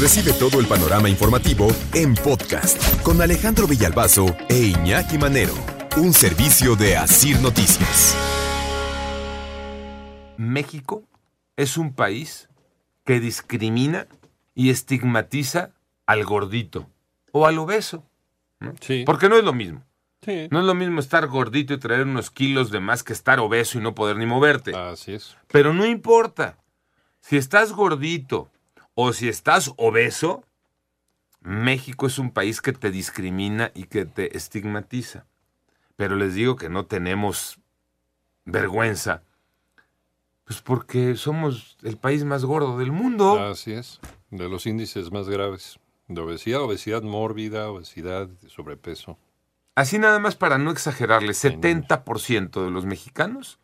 Recibe todo el panorama informativo en podcast con Alejandro Villalbazo e Iñaki Manero, un servicio de Asir Noticias. México es un país que discrimina y estigmatiza al gordito o al obeso. ¿no? Sí. Porque no es lo mismo. Sí. No es lo mismo estar gordito y traer unos kilos de más que estar obeso y no poder ni moverte. Así es. Pero no importa. Si estás gordito o si estás obeso, México es un país que te discrimina y que te estigmatiza. Pero les digo que no tenemos vergüenza. Pues porque somos el país más gordo del mundo. Así es. De los índices más graves. De obesidad, obesidad mórbida, obesidad, de sobrepeso. Así nada más para no exagerarle, 70% de los mexicanos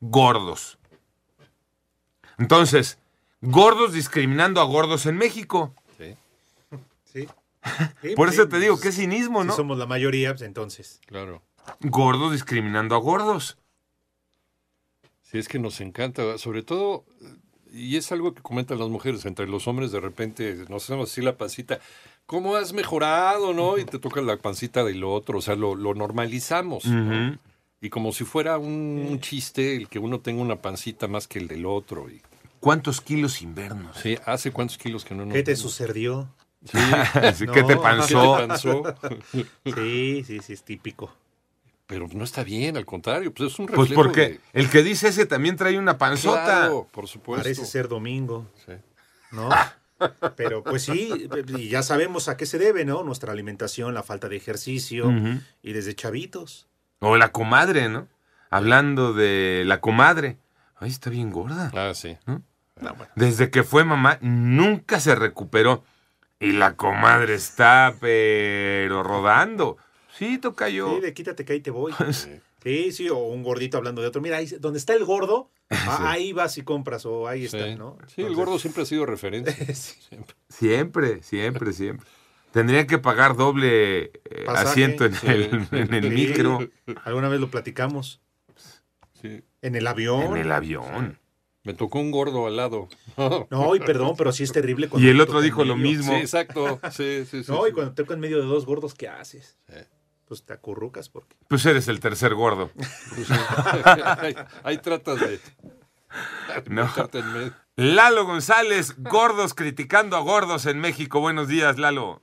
gordos. Entonces, gordos discriminando a gordos en México. Sí, Sí. Sí, Por eso sí, te digo, pues, qué cinismo, ¿no? Si somos la mayoría, pues entonces. claro. Gordos discriminando a gordos. Sí, es que nos encanta, sobre todo, y es algo que comentan las mujeres, entre los hombres de repente nos hacemos así la pancita, ¿cómo has mejorado, no? Y te toca la pancita del otro, o sea, lo, lo normalizamos. Y como si fuera un, un chiste el que uno tenga una pancita más que el del otro. Y, ¿Cuántos kilos invernos? sí, ¿hace cuántos kilos que no nos ¿Qué te sucedió? Sí, te No. ¿qué panzó. te cansó? Sí, sí, sí, es típico. Pero no está bien, al contrario, pues es un Pues reflejo porque de- el que dice ese también trae una panzota. Claro, por supuesto. Parece ser domingo, Sí. ¿no? Pero pues sí, y ya sabemos a qué se debe, ¿no? Nuestra alimentación, la falta de ejercicio y desde chavitos. O la comadre, ¿no? Hablando de la comadre. Ay, está bien gorda. Ah, sí. Desde que fue mamá, nunca se recuperó. Y la comadre está, pero rodando. Sí, toca yo. Sí, de quítate que ahí te voy. Sí, sí, o un gordito hablando de otro. Mira, ahí, donde está el gordo, ah, ahí vas y compras, o ahí está, Sí. ¿no? Sí, el gordo siempre ha sido referencia. sí. Siempre. Siempre, siempre, siempre. Tendrían que pagar doble eh, asiento en Sí. el, en el Sí. micro, Alguna vez lo platicamos. Sí. En el avión. en el avión. Me tocó un gordo al lado. No, y perdón, pero sí es terrible cuando Y el otro dijo lo mismo. Sí, exacto. Sí, sí, sí. No, y cuando te toca en medio de dos gordos, ¿qué haces? Sí. Pues te acurrucas porque. Pues eres el tercer gordo. Pues ahí, ahí tratas de. No. meterte en medio. Lalo González, gordos criticando a gordos en México. Buenos días, Lalo.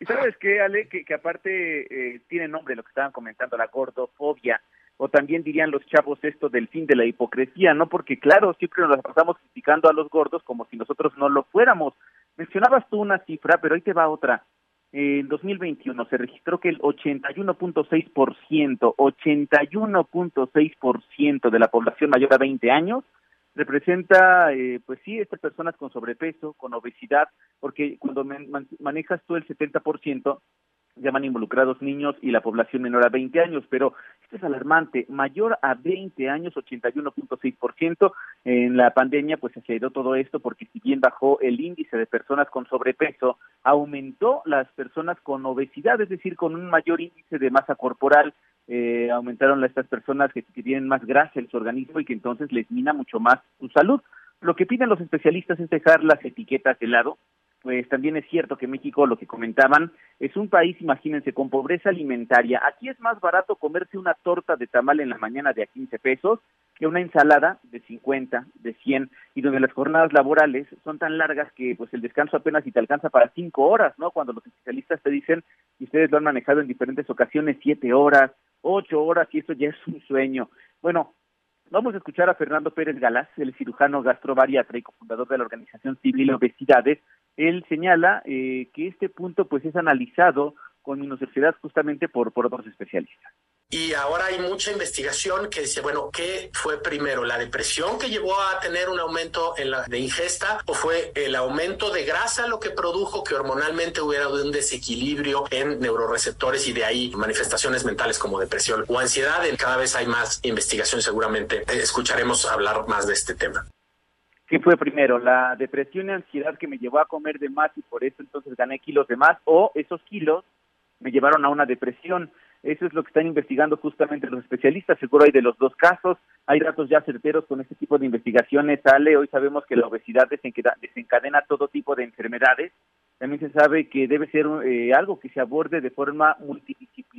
y sabes qué, Ale, que, que aparte eh, tiene nombre lo que estaban comentando, la gordofobia, o también dirían los chavos esto del fin de la hipocresía, ¿no? Porque claro, siempre nos la pasamos criticando a los gordos como si nosotros no lo fuéramos. Mencionabas tú una cifra, pero ahí te va otra. En 2021 se registró que el 81.6%, 81.6% de la población mayor a 20 años representa, eh, pues sí, estas personas con sobrepeso, con obesidad, porque cuando man- manejas tú el 70%, ya van involucrados niños y la población menor a 20 años, pero esto es alarmante, mayor a 20 años, 81.6%, en la pandemia pues se aceleró todo esto porque si bien bajó el índice de personas con sobrepeso, aumentó las personas con obesidad, es decir, con un mayor índice de masa corporal, eh, aumentaron estas personas que, que tienen más grasa en su organismo y que entonces les mina mucho más su salud. Lo que piden los especialistas es dejar las etiquetas de lado, pues también es cierto que México, lo que comentaban, es un país, imagínense, con pobreza alimentaria. Aquí es más barato comerse una torta de tamal en la mañana de a 15 pesos que una ensalada de 50, de 100, y donde las jornadas laborales son tan largas que pues el descanso apenas si te alcanza para 5 horas, ¿no? Cuando los especialistas te dicen, y ustedes lo han manejado en diferentes ocasiones, 7 horas, 8 horas, y eso ya es un sueño. Bueno, Vamos a escuchar a Fernando Pérez Galás, el cirujano gastrovariatra y cofundador de la Organización Civil Obesidades. Él señala eh, que este punto pues es analizado con mi universidad justamente por, por otros especialistas. Y ahora hay mucha investigación que dice, bueno, ¿qué fue primero? ¿La depresión que llevó a tener un aumento en la de ingesta o fue el aumento de grasa lo que produjo que hormonalmente hubiera un desequilibrio en neuroreceptores y de ahí manifestaciones mentales como depresión o ansiedad? Cada vez hay más investigación, seguramente escucharemos hablar más de este tema. ¿Qué fue primero? ¿La depresión y ansiedad que me llevó a comer de más y por eso entonces gané kilos de más? ¿O esos kilos me llevaron a una depresión? Eso es lo que están investigando justamente los especialistas. Seguro hay de los dos casos. Hay datos ya certeros con este tipo de investigaciones. Ale, hoy sabemos que la obesidad desencadena todo tipo de enfermedades. También se sabe que debe ser eh, algo que se aborde de forma multidisciplinaria,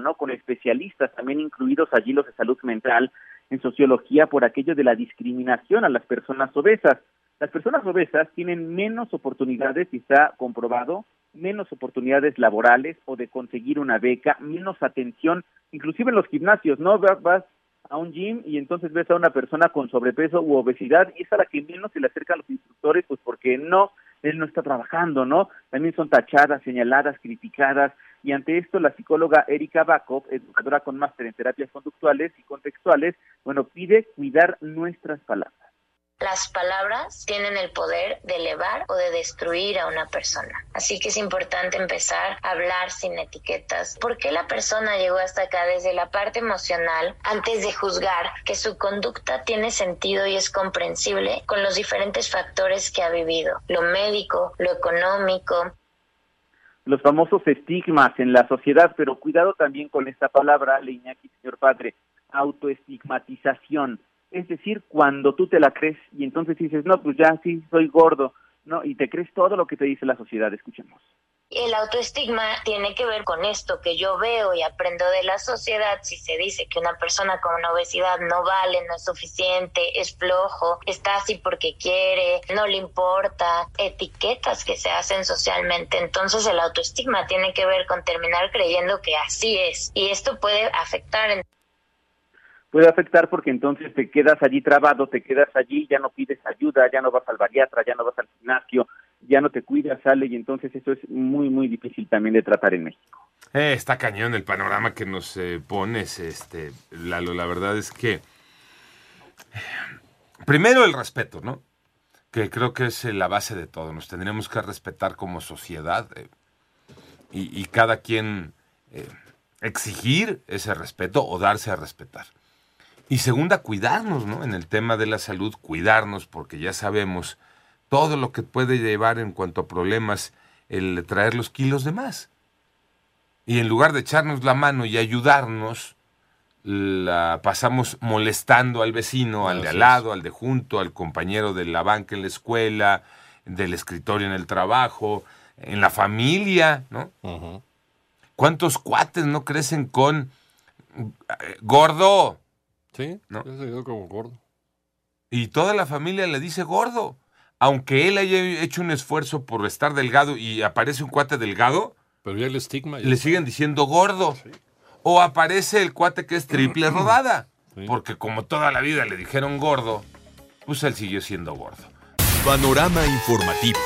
¿no? Con especialistas también incluidos allí los de salud mental, en sociología, por aquello de la discriminación a las personas obesas. Las personas obesas tienen menos oportunidades, y está comprobado, menos oportunidades laborales o de conseguir una beca, menos atención, inclusive en los gimnasios, ¿no? Vas, a un gym y entonces ves a una persona con sobrepeso u obesidad y es a la que menos se le acerca a los instructores, pues porque no, él no está trabajando, ¿no? También son tachadas, señaladas, criticadas, y ante esto la psicóloga Erika Bakov, educadora con máster en terapias conductuales y contextuales, bueno, pide cuidar nuestras palabras. Las palabras tienen el poder de elevar o de destruir a una persona. Así que es importante empezar a hablar sin etiquetas. ¿Por qué la persona llegó hasta acá desde la parte emocional antes de juzgar que su conducta tiene sentido y es comprensible con los diferentes factores que ha vivido? Lo médico, lo económico, los famosos estigmas en la sociedad, pero cuidado también con esta palabra, Leñaki, señor padre, autoestigmatización es decir, cuando tú te la crees y entonces dices, no, pues ya sí, soy gordo, ¿no? Y te crees todo lo que te dice la sociedad, escuchemos. El autoestigma tiene que ver con esto que yo veo y aprendo de la sociedad. Si se dice que una persona con obesidad no vale, no es suficiente, es flojo, está así porque quiere, no le importa, etiquetas que se hacen socialmente. Entonces el autoestigma tiene que ver con terminar creyendo que así es. Y esto puede afectar en puede afectar porque entonces te quedas allí trabado, te quedas allí, ya no pides ayuda, ya no vas al bariatra, ya no vas al gimnasio, ya no te cuidas, sale y entonces eso es muy, muy difícil también de tratar en México. Eh, está cañón el panorama que nos eh, pones, este, Lalo. La verdad es que, primero el respeto, ¿no? Que creo que es la base de todo. Nos tendríamos que respetar como sociedad eh, y, y, cada quien eh, exigir ese respeto o darse a respetar. Y segunda, cuidarnos, ¿no? En el tema de la salud, cuidarnos, porque ya sabemos todo lo que puede llevar en cuanto a problemas el traer los kilos de más. Y en lugar de echarnos la mano y ayudarnos, la pasamos molestando al vecino, al de al lado, al de junto, al compañero de la banca en la escuela, del escritorio en el trabajo, en la familia, ¿no? ¿Cuántos cuates no crecen con eh, gordo? Sí, ¿no? se quedó como gordo. Y toda la familia le dice gordo. Aunque él haya hecho un esfuerzo por estar delgado y aparece un cuate delgado, pero ya el estigma. le siguen diciendo gordo. O aparece el cuate que es triple rodada. Porque como toda la vida le dijeron gordo, pues él siguió siendo gordo. Panorama informativo.